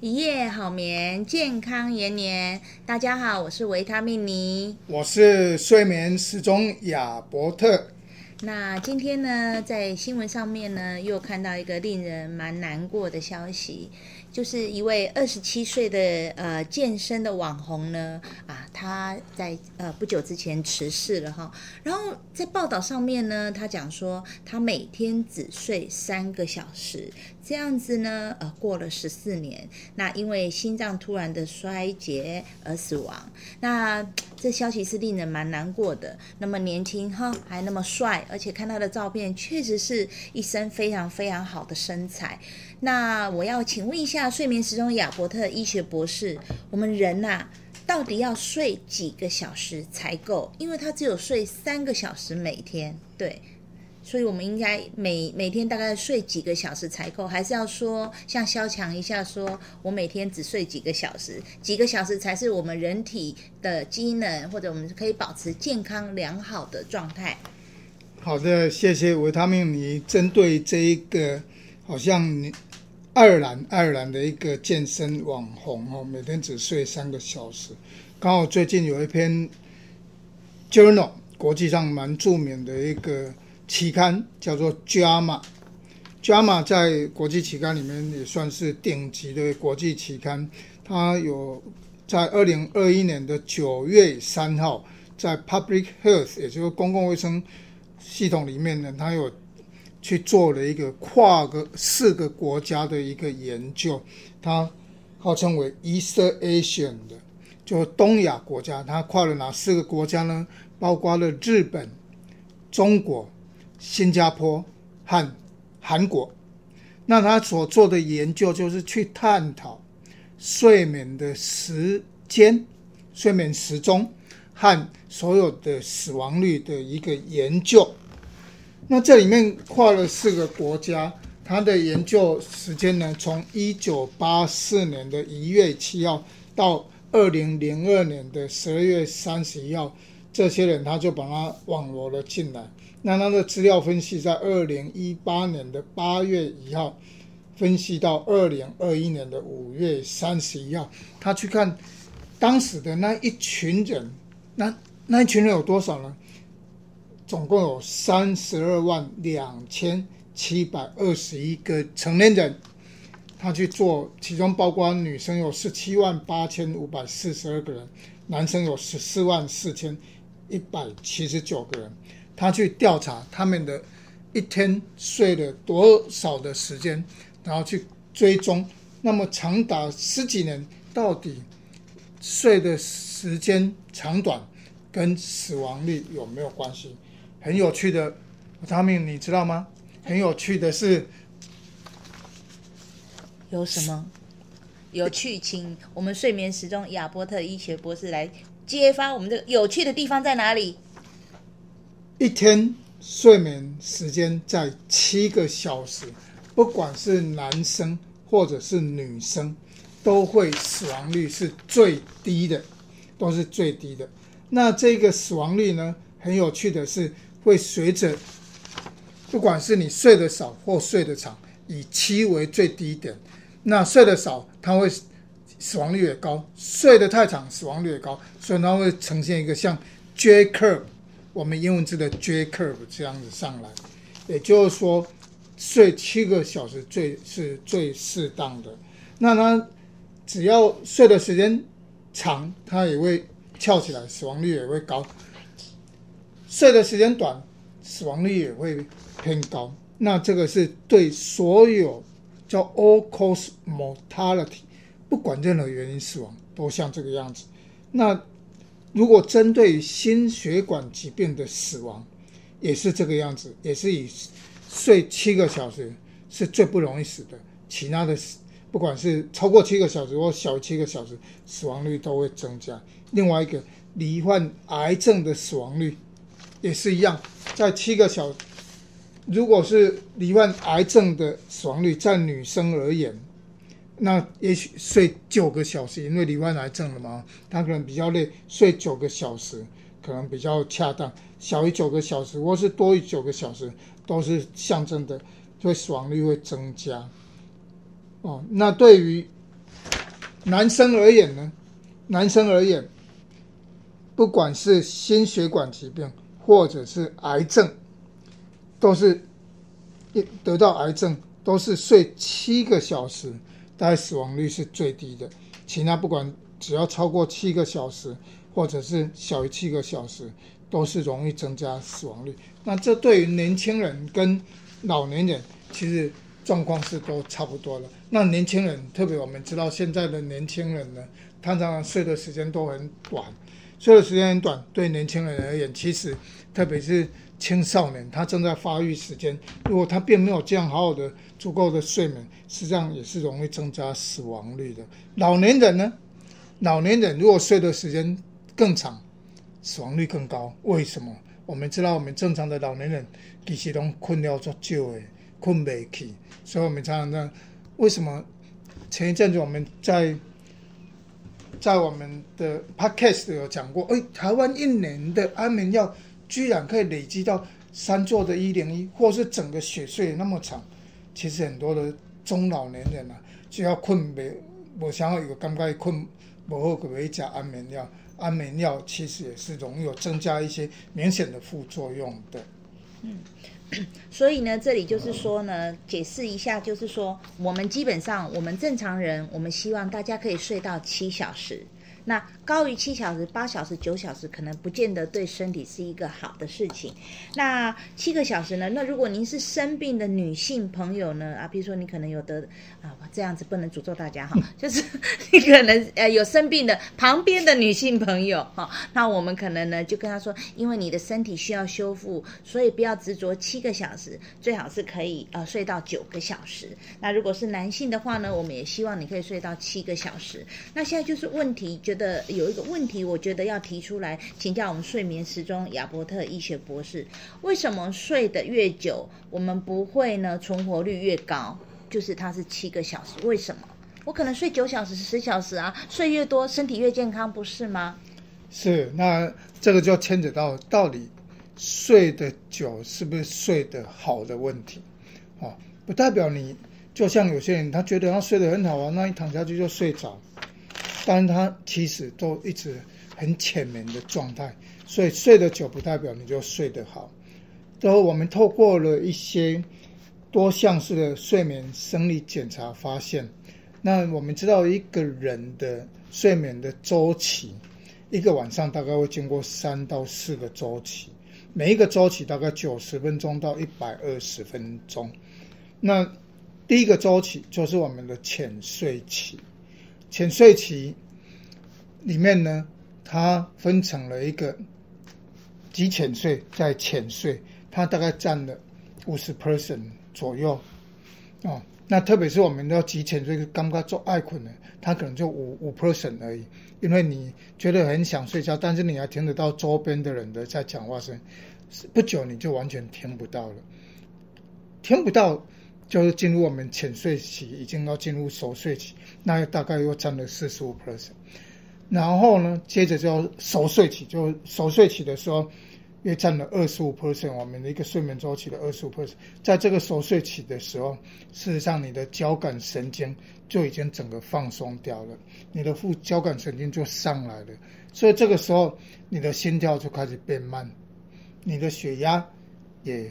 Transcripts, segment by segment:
一夜好眠，健康延年。大家好，我是维他命尼，我是睡眠时钟亚伯特。那今天呢，在新闻上面呢，又看到一个令人蛮难过的消息，就是一位二十七岁的呃健身的网红呢，啊，他在呃不久之前辞世了哈。然后在报道上面呢，他讲说他每天只睡三个小时，这样子呢，呃，过了十四年，那因为心脏突然的衰竭而死亡。那这消息是令人蛮难过的。那么年轻哈，还那么帅。而且看他的照片，确实是一身非常非常好的身材。那我要请问一下，睡眠时钟亚伯特医学博士，我们人呐、到底要睡几个小时才够？因为他只有睡三个小时每天，对，所以我们应该每每天大概睡几个小时才够？还是要说像肖强一下说，我每天只睡几个小时，几个小时才是我们人体的机能，或者我们可以保持健康良好的状态？好的，谢谢维他命尼。针对这一个，好像你爱尔兰爱尔兰的一个健身网红哦，每天只睡三个小时。刚好最近有一篇 journal 国际上蛮著名的一个期刊，叫做 JAMA。JAMA 在国际期刊里面也算是顶级的国际期刊。它有在二零二一年的九月三号，在 Public Health，也就是公共卫生。系统里面呢，它有去做了一个跨个四个国家的一个研究，它号称为 East Asian 的，就东亚国家。它跨了哪四个国家呢？包括了日本、中国、新加坡和韩国。那他所做的研究就是去探讨睡眠的时间、睡眠时钟。和所有的死亡率的一个研究，那这里面跨了四个国家，它的研究时间呢，从一九八四年的一月七号到二零零二年的十二月三十一号，这些人他就把它网罗了进来。那他的资料分析在二零一八年的八月一号，分析到二零二一年的五月三十一号，他去看当时的那一群人。那那一群人有多少呢？总共有三十二万两千七百二十一个成年人，他去做，其中包括女生有十七万八千五百四十二个人，男生有十四万四千一百七十九个人，他去调查他们的一天睡了多少的时间，然后去追踪，那么长达十几年，到底睡的时间长短跟死亡率有没有关系？很有趣的，他们你知道吗？很有趣的是，有什么有趣？请我们睡眠时钟亚伯特医学博士来揭发我们这个有趣的地方在哪里？一天睡眠时间在七个小时，不管是男生或者是女生，都会死亡率是最低的。都是最低的。那这个死亡率呢，很有趣的是，会随着不管是你睡得少或睡得长，以七为最低点。那睡得少，它会死亡率也高；睡得太长，死亡率也高。所以它会呈现一个像 J curve，我们英文字的 J curve 这样子上来。也就是说，睡七个小时最是最适当的。那它只要睡的时间。长，它也会翘起来，死亡率也会高。睡的时间短，死亡率也会偏高。那这个是对所有叫 all cause mortality，不管任何原因死亡，都像这个样子。那如果针对心血管疾病的死亡，也是这个样子，也是以睡七个小时是最不容易死的，其他的死。不管是超过七个小时或小于七个小时，死亡率都会增加。另外一个，罹患癌症的死亡率也是一样，在七个小，如果是罹患癌症的死亡率，在女生而言，那也许睡九个小时，因为罹患癌症了嘛，她可能比较累，睡九个小时可能比较恰当。小于九个小时或是多于九个小时，都是象征的，所以死亡率会增加。哦，那对于男生而言呢，男生而言，不管是心血管疾病或者是癌症，都是一得到癌症都是睡七个小时，大概死亡率是最低的。其他不管只要超过七个小时，或者是小于七个小时，都是容易增加死亡率。那这对于年轻人跟老年人，其实状况是都差不多的。那年轻人，特别我们知道现在的年轻人呢，他常常睡的时间都很短，睡的时间很短，对年轻人而言，其实特别是青少年，他正在发育时间，如果他并没有这样好好的足够的睡眠，实际上也是容易增加死亡率的。老年人呢，老年人如果睡的时间更长，死亡率更高。为什么？我们知道，我们正常的老年人其实都困了足久的，困不起，所以我们常常在。为什么前一阵子我们在在我们的 podcast 有讲过？哎，台湾一年的安眠药居然可以累积到三座的一零一，或是整个雪隧那么长。其实很多的中老年人啊，只要困没，我想要有个尴尬困，不好可以加安眠药。安眠药其实也是容易有增加一些明显的副作用的。嗯。所以呢，这里就是说呢，解释一下，就是说，我们基本上，我们正常人，我们希望大家可以睡到七小时。那高于七小时、八小时、九小时，可能不见得对身体是一个好的事情。那七个小时呢？那如果您是生病的女性朋友呢？啊，比如说你可能有得啊，这样子不能诅咒大家哈，就是 你可能呃有生病的旁边的女性朋友哈，那我们可能呢就跟她说，因为你的身体需要修复，所以不要执着七个小时，最好是可以呃睡到九个小时。那如果是男性的话呢，我们也希望你可以睡到七个小时。那现在就是问题就。的有一个问题，我觉得要提出来请教我们睡眠时钟亚伯特医学博士：为什么睡得越久，我们不会呢存活率越高？就是它是七个小时，为什么？我可能睡九小时、十小时啊，睡越多身体越健康，不是吗？是，那这个就牵扯到到底睡得久是不是睡得好的问题哦，不代表你就像有些人，他觉得他睡得很好啊，那一躺下去就睡着。但他其实都一直很浅眠的状态，所以睡得久不代表你就睡得好。都我们透过了一些多项式的睡眠生理检查发现，那我们知道一个人的睡眠的周期，一个晚上大概会经过三到四个周期，每一个周期大概九十分钟到一百二十分钟。那第一个周期就是我们的浅睡期。浅睡期里面呢，它分成了一个极浅睡，在浅睡，它大概占了五十 percent 左右哦。那特别是我们要极浅睡，刚刚做爱困的，它可能就五五 percent 而已。因为你觉得很想睡觉，但是你还听得到周边的人的在讲话声，不久你就完全听不到了，听不到。就是进入我们浅睡期，已经要进入熟睡期，那大概又占了四十五 percent。然后呢，接着就要熟睡期，就熟睡期的时候，又占了二十五 percent。我们的一个睡眠周期的二十五 percent，在这个熟睡期的时候，事实上你的交感神经就已经整个放松掉了，你的副交感神经就上来了，所以这个时候你的心跳就开始变慢，你的血压也。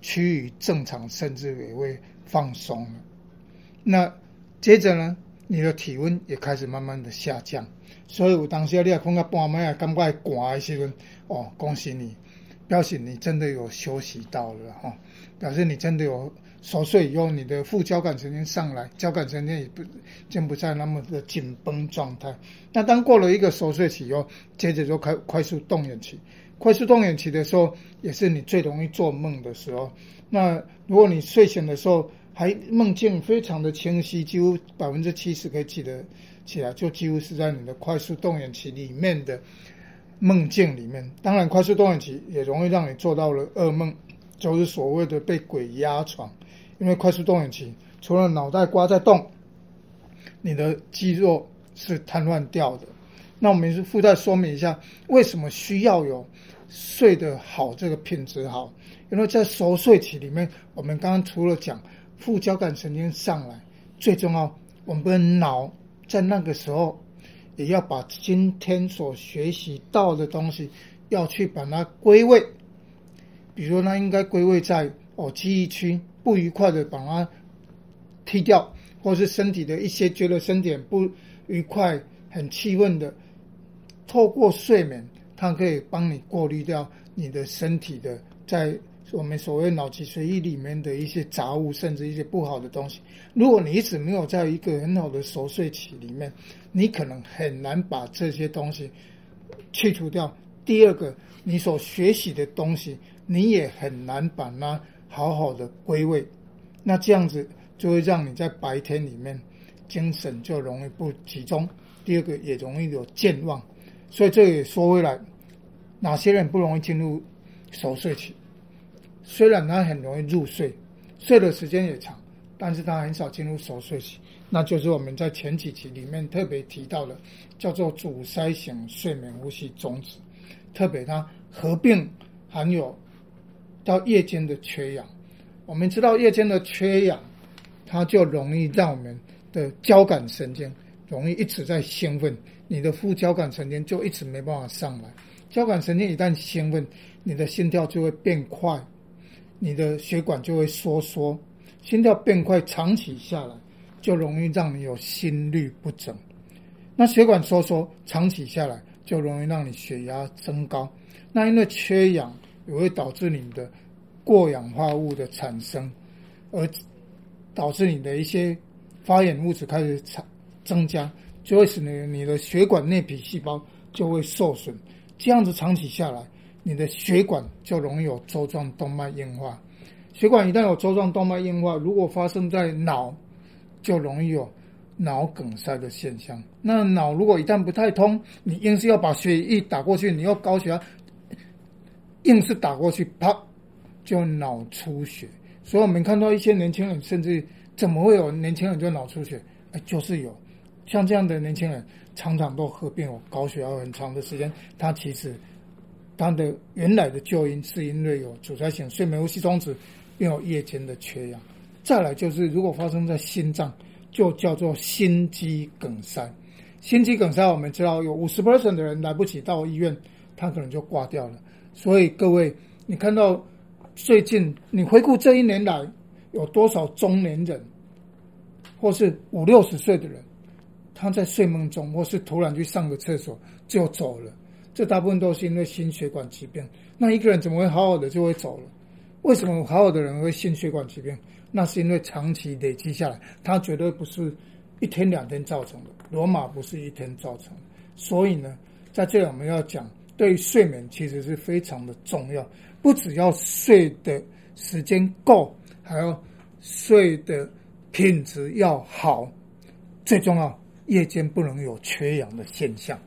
趋于正常，甚至也会放松了。那接着呢，你的体温也开始慢慢的下降。所以有当时你也碰到半夜感觉寒的时候，哦，恭喜你，表示你真的有休息到了哈、哦，表示你真的有熟睡以后，你的副交感神经上来，交感神经也不，就不再那么的紧绷状态。那当过了一个熟睡期以后，接着就快快速动眼起。快速动眼期的时候，也是你最容易做梦的时候。那如果你睡醒的时候还梦境非常的清晰，几乎百分之七十可以记得起来，就几乎是在你的快速动眼期里面的梦境里面。当然，快速动眼期也容易让你做到了噩梦，就是所谓的被鬼压床。因为快速动眼期除了脑袋瓜在动，你的肌肉是瘫痪掉的。那我们是附带说明一下，为什么需要有睡得好这个品质好？因为在熟睡期里面，我们刚刚除了讲副交感神经上来，最重要，我们的脑在那个时候，也要把今天所学习到的东西，要去把它归位。比如说，那应该归位在哦记忆区，不愉快的把它踢掉，或是身体的一些觉得身体不愉快、很气愤的，透过睡眠，它可以帮你过滤掉你的身体的在。我们所谓脑脊髓液里面的一些杂物，甚至一些不好的东西。如果你一直没有在一个很好的熟睡期里面，你可能很难把这些东西去除掉。第二个，你所学习的东西，你也很难把它好好的归位。那这样子就会让你在白天里面精神就容易不集中。第二个，也容易有健忘。所以这也说回来，哪些人不容易进入熟睡期？虽然他很容易入睡，睡的时间也长，但是他很少进入熟睡期，那就是我们在前几期里面特别提到的，叫做阻塞型睡眠呼吸中止，特别它合并含有到夜间的缺氧。我们知道夜间的缺氧，它就容易让我们的交感神经容易一直在兴奋，你的副交感神经就一直没办法上来。交感神经一旦兴奋，你的心跳就会变快。你的血管就会收缩，心跳变快，长期下来就容易让你有心律不整。那血管收缩，长期下来就容易让你血压升高。那因为缺氧也会导致你的过氧化物的产生，而导致你的一些发炎物质开始产增加，就会使你你的血管内皮细胞就会受损。这样子长期下来。你的血管就容易有粥状动脉硬化，血管一旦有粥状动脉硬化，如果发生在脑，就容易有脑梗塞的现象。那脑如果一旦不太通，你硬是要把血液打过去，你要高血压，硬是打过去，啪，就脑出血。所以我们看到一些年轻人，甚至怎么会有年轻人就脑出血？哎，就是有，像这样的年轻人，常常都合并有高血压很长的时间，他其实。他的原来的救因是因为有阻塞性睡眠呼吸中止，并有夜间的缺氧。再来就是，如果发生在心脏，就叫做心肌梗塞。心肌梗塞，我们知道有五十 percent 的人来不及到医院，他可能就挂掉了。所以各位，你看到最近你回顾这一年来，有多少中年人，或是五六十岁的人，他在睡梦中或是突然去上个厕所就走了。这大部分都是因为心血管疾病。那一个人怎么会好好的就会走了？为什么好好的人会心血管疾病？那是因为长期累积下来，它绝对不是一天两天造成的。罗马不是一天造成的。所以呢，在这里我们要讲，对于睡眠其实是非常的重要。不只要睡的时间够，还要睡的品质要好。最重要，夜间不能有缺氧的现象。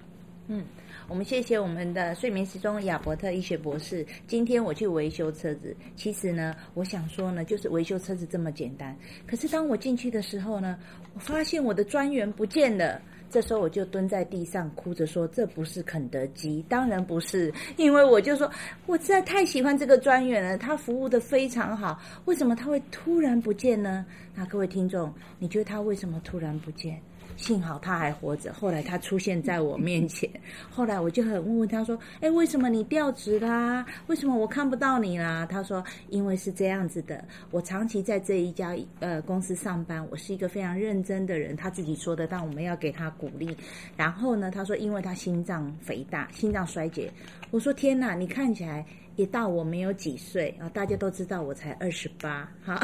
嗯。我们谢谢我们的睡眠时钟亚伯特医学博士。今天我去维修车子，其实呢，我想说呢，就是维修车子这么简单。可是当我进去的时候呢，我发现我的专员不见了。这时候我就蹲在地上哭着说：“这不是肯德基，当然不是，因为我就说我实在太喜欢这个专员了，他服务得非常好。为什么他会突然不见呢？那各位听众，你觉得他为什么突然不见？”幸好他还活着。后来他出现在我面前，后来我就很问问他说：“哎，为什么你调职啦？为什么我看不到你啦？”他说：“因为是这样子的，我长期在这一家呃公司上班，我是一个非常认真的人。”他自己说的，但我们要给他鼓励。然后呢，他说：“因为他心脏肥大，心脏衰竭。”我说：“天哪，你看起来也大我没有几岁啊！大家都知道我才二十八，哈。”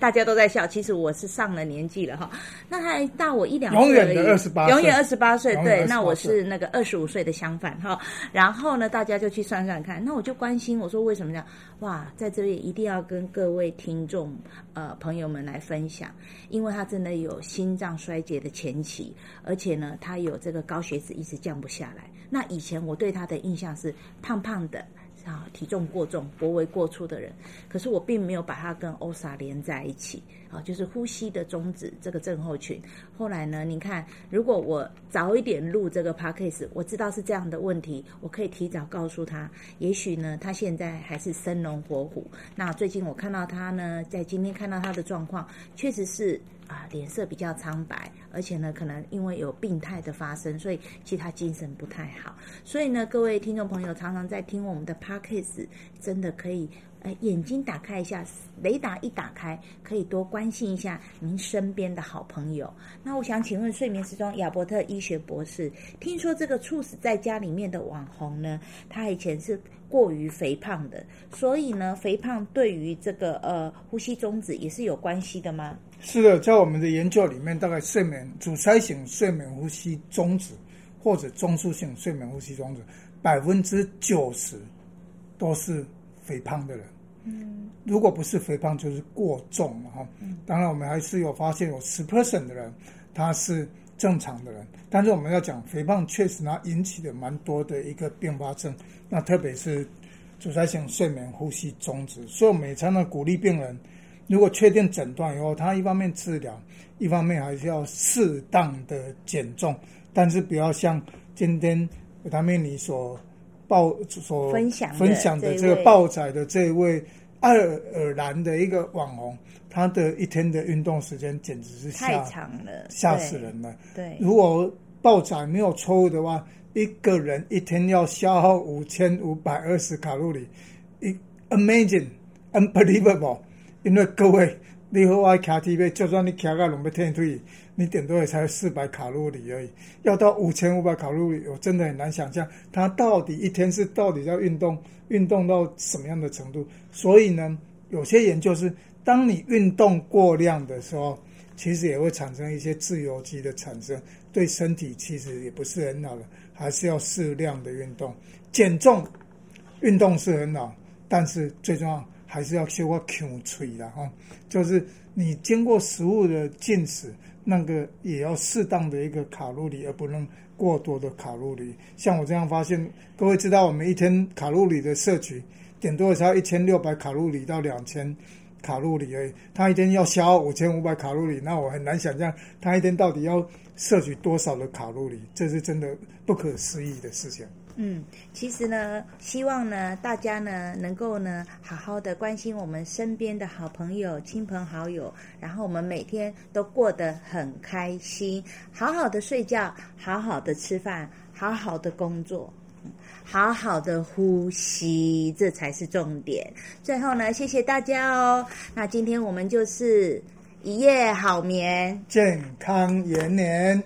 大家都在笑，其实我是上了年纪了哈，那他还大我一两岁，永远的二十八，永远二十八岁，对，那我是那个二十五岁的相反哈。然后呢，大家就去算算看，那我就关心，我说为什么这样？哇，在这里一定要跟各位听众呃朋友们来分享，因为他真的有心脏衰竭的前期，而且呢，他有这个高血脂一直降不下来。那以前我对他的印象是胖胖的。啊，体重过重、脖围过粗的人，可是我并没有把他跟欧莎连在一起。啊，就是呼吸的中止这个症候群。后来呢，你看，如果我早一点录这个 podcast，我知道是这样的问题，我可以提早告诉他，也许呢，他现在还是生龙活虎。那最近我看到他呢，在今天看到他的状况，确实是。啊，脸色比较苍白，而且呢，可能因为有病态的发生，所以其实他精神不太好。所以呢，各位听众朋友常常在听我们的 podcast，真的可以，哎，眼睛打开一下，雷达一打开，可以多关心一下您身边的好朋友。那我想请问睡眠时钟亚伯特医学博士，听说这个猝死在家里面的网红呢，他以前是过于肥胖的，所以呢，肥胖对于这个呃呼吸中止也是有关系的吗？是的，在我们的研究里面，大概睡眠阻塞型睡眠呼吸中止或者中枢性睡眠呼吸中止，百分之九十都是肥胖的人。嗯，如果不是肥胖，就是过重哈。当然，我们还是有发现有十 percent 的人他是正常的人，但是我们要讲肥胖确实呢引起的蛮多的一个并发症，那特别是阻塞性睡眠呼吸中止，所以我们也常常鼓励病人。如果确定诊断以后，他一方面治疗，一方面还是要适当的减重，但是不要像今天维他命你所报所分享分享的这个报载的这位爱尔兰的一个网红，他的一天的运动时间简直是吓太长了，吓死人了。对，如果报载没有错误的话，一个人一天要消耗五千五百二十卡路里，一 amazing，unbelievable。因为各位，你和我骑 T V，就算你骑个龙背天腿，你顶多也才四百卡路里而已。要到五千五百卡路里，我真的很难想象他到底一天是到底要运动运动到什么样的程度。所以呢，有些研究是，当你运动过量的时候，其实也会产生一些自由基的产生，对身体其实也不是很好的，还是要适量的运动。减重运动是很好，但是最重要。还是要学会控嘴的哈，就是你经过食物的进食，那个也要适当的一个卡路里，而不能过多的卡路里。像我这样发现，各位知道我们一天卡路里的摄取，顶多才一千六百卡路里到两千卡路里而已。他一天要消耗五千五百卡路里，那我很难想象他一天到底要摄取多少的卡路里，这是真的不可思议的事情。嗯，其实呢，希望呢，大家呢能够呢好好的关心我们身边的好朋友、亲朋好友，然后我们每天都过得很开心，好好的睡觉，好好的吃饭，好好的工作，好好的呼吸，这才是重点。最后呢，谢谢大家哦。那今天我们就是一夜好眠，健康延年。